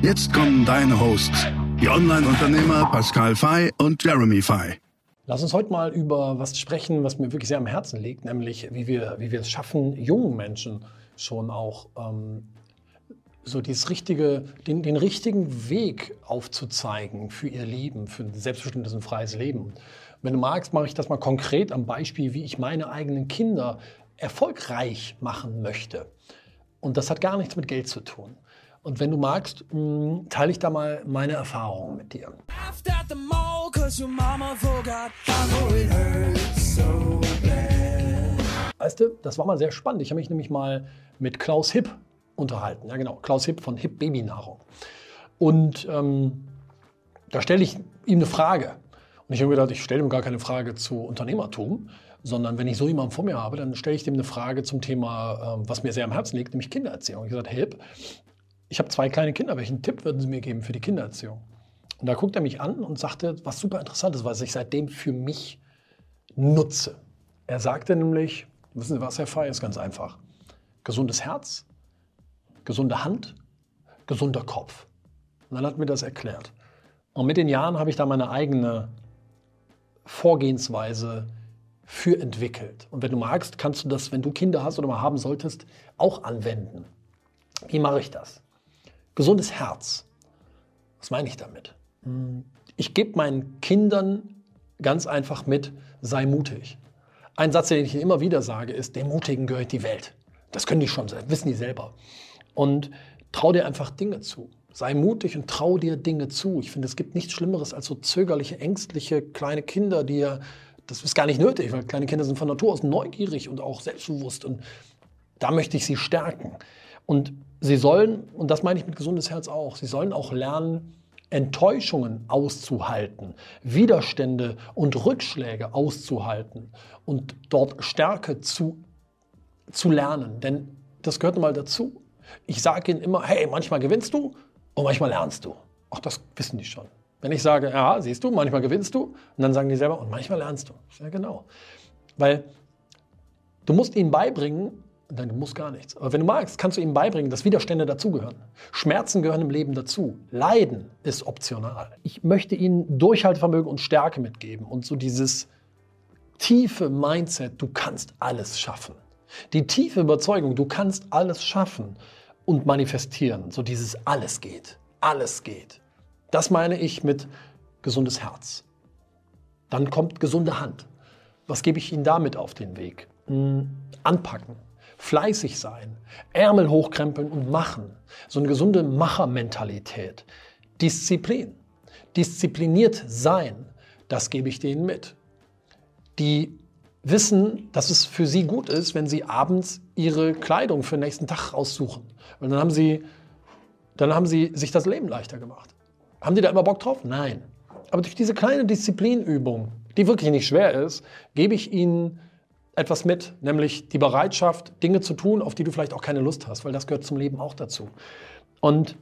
Jetzt kommen deine Hosts, die Online-Unternehmer Pascal Fay und Jeremy Fay. Lass uns heute mal über was sprechen, was mir wirklich sehr am Herzen liegt, nämlich wie wir, wie wir es schaffen, jungen Menschen schon auch ähm, so dieses richtige, den, den richtigen Weg aufzuzeigen für ihr Leben, für ein selbstbestimmtes und freies Leben. Wenn du magst, mache ich das mal konkret am Beispiel, wie ich meine eigenen Kinder erfolgreich machen möchte. Und das hat gar nichts mit Geld zu tun. Und wenn du magst, mm, teile ich da mal meine Erfahrungen mit dir. Weißt du, das war mal sehr spannend. Ich habe mich nämlich mal mit Klaus Hipp unterhalten. Ja, genau, Klaus Hipp von Hipp Babynahrung. Und ähm, da stelle ich ihm eine Frage. Und ich habe mir gedacht, ich stelle ihm gar keine Frage zu Unternehmertum, sondern wenn ich so jemanden vor mir habe, dann stelle ich dem eine Frage zum Thema, ähm, was mir sehr am Herzen liegt, nämlich Kindererziehung. Ich habe gesagt, Hipp, ich habe zwei kleine Kinder, welchen Tipp würden Sie mir geben für die Kindererziehung? Und da guckt er mich an und sagte was super interessantes, was ich seitdem für mich nutze. Er sagte nämlich, wissen Sie was, Herr Fey, ist ganz einfach. Gesundes Herz, gesunde Hand, gesunder Kopf. Und dann hat mir das erklärt. Und mit den Jahren habe ich da meine eigene Vorgehensweise für entwickelt. Und wenn du magst, kannst du das, wenn du Kinder hast oder mal haben solltest, auch anwenden. Wie mache ich das? Gesundes Herz. Was meine ich damit? Ich gebe meinen Kindern ganz einfach mit, sei mutig. Ein Satz, den ich immer wieder sage, ist, dem Mutigen gehört die Welt. Das können die schon, wissen die selber. Und trau dir einfach Dinge zu. Sei mutig und trau dir Dinge zu. Ich finde, es gibt nichts Schlimmeres als so zögerliche, ängstliche kleine Kinder, die ja, das ist gar nicht nötig, weil kleine Kinder sind von Natur aus neugierig und auch selbstbewusst. Und da möchte ich sie stärken. Und sie sollen, und das meine ich mit gesundes Herz auch, sie sollen auch lernen, Enttäuschungen auszuhalten, Widerstände und Rückschläge auszuhalten und dort Stärke zu, zu lernen. Denn das gehört mal dazu. Ich sage ihnen immer, hey, manchmal gewinnst du und manchmal lernst du. Auch das wissen die schon. Wenn ich sage, ja, siehst du, manchmal gewinnst du, und dann sagen die selber, und manchmal lernst du. Ja, genau. Weil du musst ihnen beibringen, Du musst gar nichts. Aber wenn du magst, kannst du ihm beibringen, dass Widerstände dazugehören. Schmerzen gehören im Leben dazu. Leiden ist optional. Ich möchte ihnen Durchhaltevermögen und Stärke mitgeben und so dieses tiefe Mindset, du kannst alles schaffen. Die tiefe Überzeugung, du kannst alles schaffen und manifestieren. So dieses alles geht. Alles geht. Das meine ich mit gesundes Herz. Dann kommt gesunde Hand. Was gebe ich Ihnen damit auf den Weg? Hm, anpacken fleißig sein, Ärmel hochkrempeln und machen. So eine gesunde Machermentalität. Disziplin. Diszipliniert sein, das gebe ich denen mit. Die wissen, dass es für sie gut ist, wenn sie abends ihre Kleidung für den nächsten Tag aussuchen. Und dann haben sie, dann haben sie sich das Leben leichter gemacht. Haben die da immer Bock drauf? Nein. Aber durch diese kleine Disziplinübung, die wirklich nicht schwer ist, gebe ich ihnen etwas mit, nämlich die Bereitschaft, Dinge zu tun, auf die du vielleicht auch keine Lust hast, weil das gehört zum Leben auch dazu. Und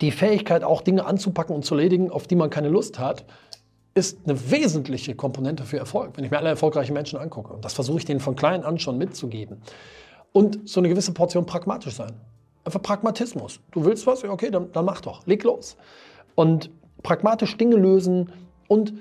die Fähigkeit, auch Dinge anzupacken und zu erledigen, auf die man keine Lust hat, ist eine wesentliche Komponente für Erfolg, wenn ich mir alle erfolgreichen Menschen angucke. Und das versuche ich denen von klein an schon mitzugeben. Und so eine gewisse Portion pragmatisch sein. Einfach Pragmatismus. Du willst was? Ja, okay, dann, dann mach doch. Leg los. Und pragmatisch Dinge lösen und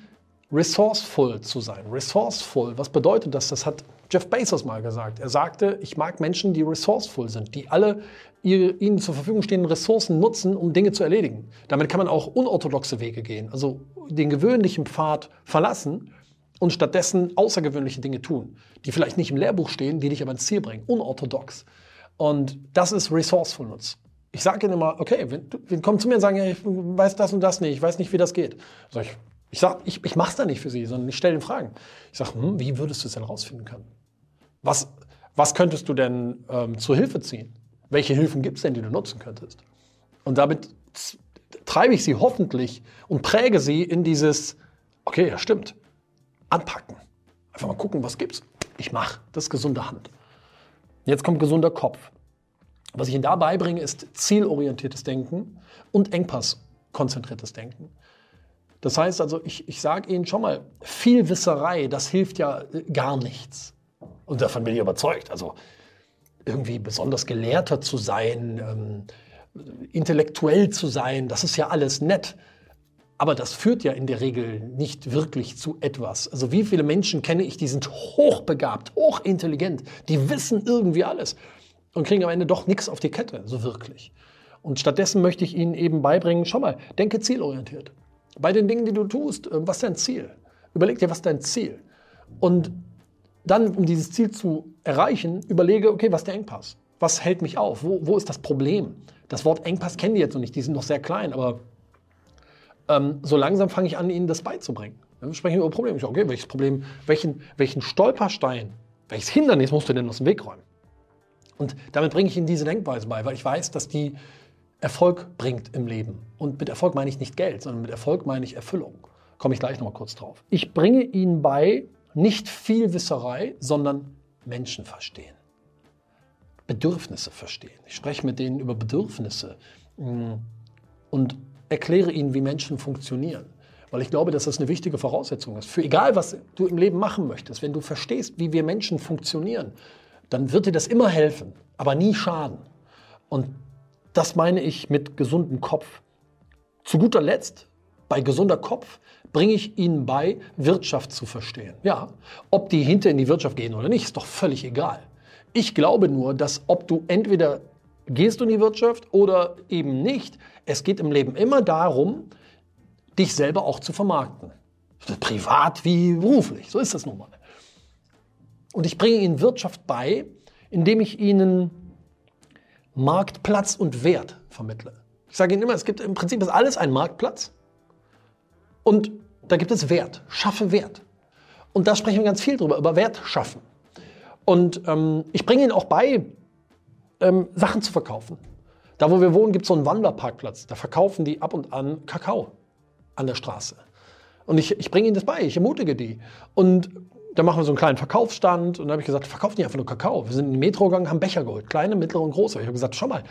resourceful zu sein. Resourceful, was bedeutet das? Das hat Jeff Bezos mal gesagt. Er sagte, ich mag Menschen, die resourceful sind, die alle ihre, ihnen zur Verfügung stehenden Ressourcen nutzen, um Dinge zu erledigen. Damit kann man auch unorthodoxe Wege gehen, also den gewöhnlichen Pfad verlassen und stattdessen außergewöhnliche Dinge tun, die vielleicht nicht im Lehrbuch stehen, die dich aber ins Ziel bringen. Unorthodox. Und das ist Resourcefulness. Ich sage ihnen immer, okay, wenn, wenn kommen zu mir und sagen, ich weiß das und das nicht, ich weiß nicht, wie das geht. Sag ich, ich sage, ich, ich mache es da nicht für Sie, sondern ich stelle Ihnen Fragen. Ich sage, hm, wie würdest du es denn rausfinden können? Was, was könntest du denn ähm, zur Hilfe ziehen? Welche Hilfen gibt es denn, die du nutzen könntest? Und damit treibe ich sie hoffentlich und präge sie in dieses, okay, ja stimmt, anpacken. Einfach mal gucken, was gibt's. Ich mache. Das gesunde Hand. Jetzt kommt gesunder Kopf. Was ich Ihnen da beibringe, ist zielorientiertes Denken und engpasskonzentriertes Denken. Das heißt also, ich, ich sage Ihnen schon mal, viel Wisserei, das hilft ja äh, gar nichts. Und davon bin ich überzeugt. Also irgendwie besonders gelehrter zu sein, ähm, intellektuell zu sein, das ist ja alles nett. Aber das führt ja in der Regel nicht wirklich zu etwas. Also wie viele Menschen kenne ich, die sind hochbegabt, hochintelligent, die wissen irgendwie alles und kriegen am Ende doch nichts auf die Kette, so wirklich. Und stattdessen möchte ich Ihnen eben beibringen, schau mal, denke zielorientiert. Bei den Dingen, die du tust, äh, was ist dein Ziel? Überleg dir, was ist dein Ziel? Und dann, um dieses Ziel zu erreichen, überlege, okay, was ist der Engpass? Was hält mich auf? Wo, wo ist das Problem? Das Wort Engpass kennen die jetzt noch nicht, die sind noch sehr klein, aber ähm, so langsam fange ich an, ihnen das beizubringen. Dann sprechen wir über Probleme. Ich, okay, welches Problem, welchen, welchen Stolperstein, welches Hindernis musst du denn aus dem Weg räumen? Und damit bringe ich ihnen diese Denkweise bei, weil ich weiß, dass die Erfolg bringt im Leben. Und mit Erfolg meine ich nicht Geld, sondern mit Erfolg meine ich Erfüllung. Komme ich gleich nochmal kurz drauf. Ich bringe ihnen bei, nicht viel Wisserei, sondern Menschen verstehen. Bedürfnisse verstehen. Ich spreche mit denen über Bedürfnisse mm, und erkläre ihnen, wie Menschen funktionieren. Weil ich glaube, dass das eine wichtige Voraussetzung ist. Für egal, was du im Leben machen möchtest, wenn du verstehst, wie wir Menschen funktionieren, dann wird dir das immer helfen, aber nie schaden. Und das meine ich mit gesundem Kopf. Zu guter Letzt, bei gesunder Kopf, bringe ich Ihnen bei, Wirtschaft zu verstehen. Ja, ob die hinter in die Wirtschaft gehen oder nicht, ist doch völlig egal. Ich glaube nur, dass ob du entweder gehst du in die Wirtschaft oder eben nicht, es geht im Leben immer darum, dich selber auch zu vermarkten. Privat wie beruflich, so ist das nun mal. Und ich bringe Ihnen Wirtschaft bei, indem ich Ihnen Marktplatz und Wert vermittle. Ich sage Ihnen immer, es gibt im Prinzip ist alles ein Marktplatz und da gibt es Wert. Schaffe Wert. Und da sprechen wir ganz viel drüber, über Wert schaffen. Und ähm, ich bringe Ihnen auch bei, ähm, Sachen zu verkaufen. Da, wo wir wohnen, gibt es so einen Wanderparkplatz. Da verkaufen die ab und an Kakao an der Straße. Und ich, ich bringe ihnen das bei, ich ermutige die. Und da machen wir so einen kleinen Verkaufsstand. Und dann habe ich gesagt, verkauft nicht einfach nur Kakao. Wir sind in die Metro gegangen, haben Becher geholt. Kleine, mittlere und große. Ich habe gesagt, schau mal,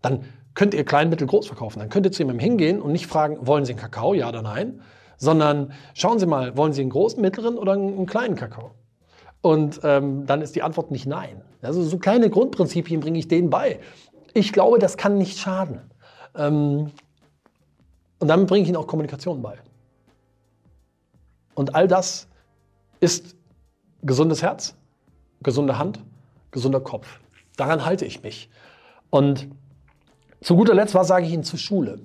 dann könnt ihr klein, mittel, groß verkaufen. Dann könnt ihr zu jemandem hingehen und nicht fragen, wollen Sie einen Kakao, ja oder nein, sondern schauen Sie mal, wollen Sie einen großen, mittleren oder einen kleinen Kakao? Und ähm, dann ist die Antwort nicht nein. Also so kleine Grundprinzipien bringe ich denen bei. Ich glaube, das kann nicht schaden. Ähm, und damit bringe ich ihnen auch Kommunikation bei. Und all das ist gesundes Herz, gesunde Hand, gesunder Kopf. Daran halte ich mich. Und zu guter Letzt, was sage ich Ihnen zur Schule?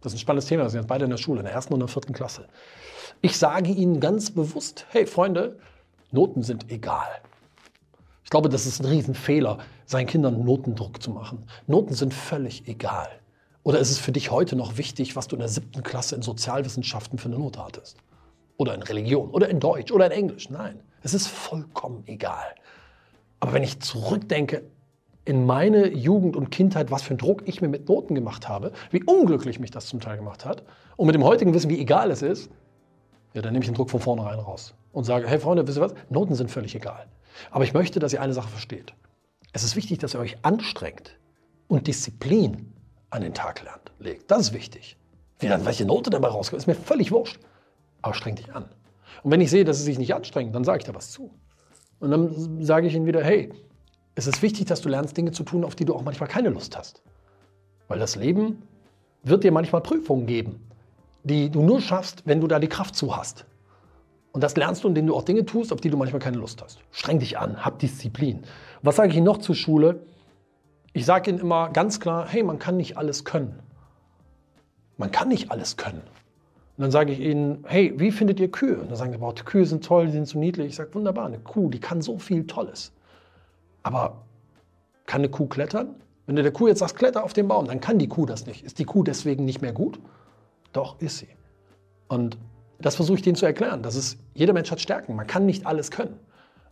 Das ist ein spannendes Thema. Wir sind jetzt beide in der Schule, in der ersten und der vierten Klasse. Ich sage Ihnen ganz bewusst, hey Freunde, Noten sind egal. Ich glaube, das ist ein Riesenfehler, seinen Kindern Notendruck zu machen. Noten sind völlig egal. Oder ist es für dich heute noch wichtig, was du in der siebten Klasse in Sozialwissenschaften für eine Note hattest? Oder in Religion oder in Deutsch oder in Englisch? Nein, es ist vollkommen egal. Aber wenn ich zurückdenke in meine Jugend und Kindheit, was für einen Druck ich mir mit Noten gemacht habe, wie unglücklich mich das zum Teil gemacht hat, und mit dem heutigen Wissen, wie egal es ist, ja, dann nehme ich den Druck von vornherein raus und sage, hey Freunde, wisst ihr was? Noten sind völlig egal. Aber ich möchte, dass ihr eine Sache versteht. Es ist wichtig, dass ihr euch anstrengt und Disziplin an den Tag legt. Das ist wichtig. Wie dann, welche Note dabei rauskommt, ist mir völlig wurscht. Aber streng dich an. Und wenn ich sehe, dass sie sich nicht anstrengen, dann sage ich da was zu. Und dann sage ich ihnen wieder, hey, es ist wichtig, dass du lernst, Dinge zu tun, auf die du auch manchmal keine Lust hast. Weil das Leben wird dir manchmal Prüfungen geben die du nur schaffst, wenn du da die Kraft zu hast. Und das lernst du, indem du auch Dinge tust, auf die du manchmal keine Lust hast. Streng dich an, hab Disziplin. Was sage ich Ihnen noch zur Schule? Ich sage Ihnen immer ganz klar, hey, man kann nicht alles können. Man kann nicht alles können. Und dann sage ich ihnen, hey, wie findet ihr Kühe? Und dann sagen sie, boah, die Kühe sind toll, die sind so niedlich. Ich sage, wunderbar, eine Kuh, die kann so viel Tolles. Aber kann eine Kuh klettern? Wenn du der Kuh jetzt sagst, kletter auf den Baum, dann kann die Kuh das nicht. Ist die Kuh deswegen nicht mehr gut? Doch, ist sie. Und das versuche ich denen zu erklären. Das ist, jeder Mensch hat Stärken. Man kann nicht alles können.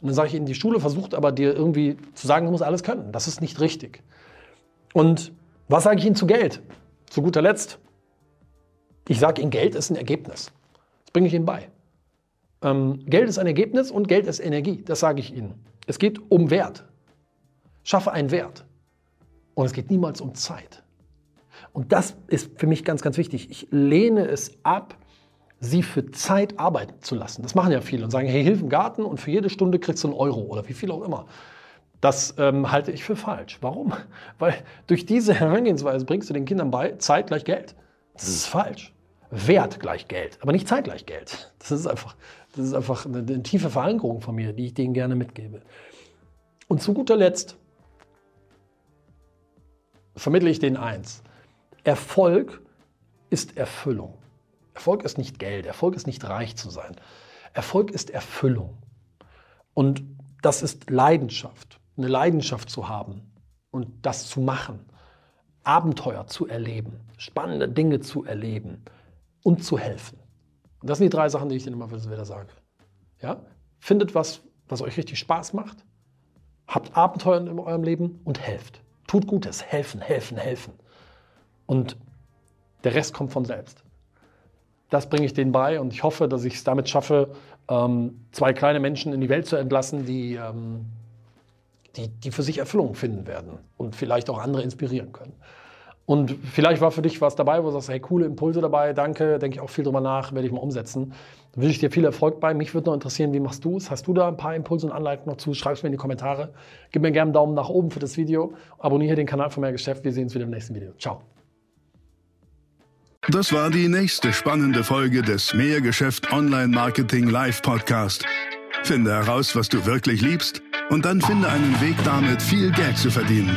Und dann sage ich ihnen, die Schule versucht aber dir irgendwie zu sagen, du musst alles können. Das ist nicht richtig. Und was sage ich ihnen zu Geld? Zu guter Letzt, Ich sage Ihnen, Geld ist ein Ergebnis. Das bringe ich Ihnen bei. Ähm, Geld ist ein Ergebnis und Geld ist Energie. Das sage ich Ihnen. Es geht um Wert. Schaffe einen Wert. Und es geht niemals um Zeit. Und das ist für mich ganz, ganz wichtig. Ich lehne es ab, sie für Zeit arbeiten zu lassen. Das machen ja viele und sagen, hey, hilf im Garten und für jede Stunde kriegst du einen Euro oder wie viel auch immer. Das ähm, halte ich für falsch. Warum? Weil durch diese Herangehensweise bringst du den Kindern bei, Zeit gleich Geld. Das ist falsch. Wert gleich Geld, aber nicht Zeit gleich Geld. Das ist einfach, das ist einfach eine, eine tiefe Verankerung von mir, die ich denen gerne mitgebe. Und zu guter Letzt vermittle ich denen eins. Erfolg ist Erfüllung. Erfolg ist nicht Geld, Erfolg ist nicht reich zu sein. Erfolg ist Erfüllung. Und das ist Leidenschaft, eine Leidenschaft zu haben und das zu machen, Abenteuer zu erleben, spannende Dinge zu erleben und zu helfen. Und das sind die drei Sachen, die ich Ihnen immer wieder sage. Ja? Findet was, was euch richtig Spaß macht, habt Abenteuer in eurem Leben und helft. Tut Gutes, helfen, helfen, helfen. Und der Rest kommt von selbst. Das bringe ich denen bei und ich hoffe, dass ich es damit schaffe, ähm, zwei kleine Menschen in die Welt zu entlassen, die, ähm, die, die für sich Erfüllung finden werden und vielleicht auch andere inspirieren können. Und vielleicht war für dich was dabei, wo du sagst, hey, coole Impulse dabei, danke, denke ich auch viel drüber nach, werde ich mal umsetzen. Da wünsche ich dir viel Erfolg bei. Mich würde noch interessieren, wie machst du es? Hast du da ein paar Impulse und Anleitungen noch zu? Schreib es mir in die Kommentare. Gib mir gerne einen Daumen nach oben für das Video. Abonniere den Kanal von Mehr Geschäft. Wir sehen uns wieder im nächsten Video. Ciao. Das war die nächste spannende Folge des Mehrgeschäft Online Marketing Live Podcast. Finde heraus, was du wirklich liebst und dann finde einen Weg damit, viel Geld zu verdienen.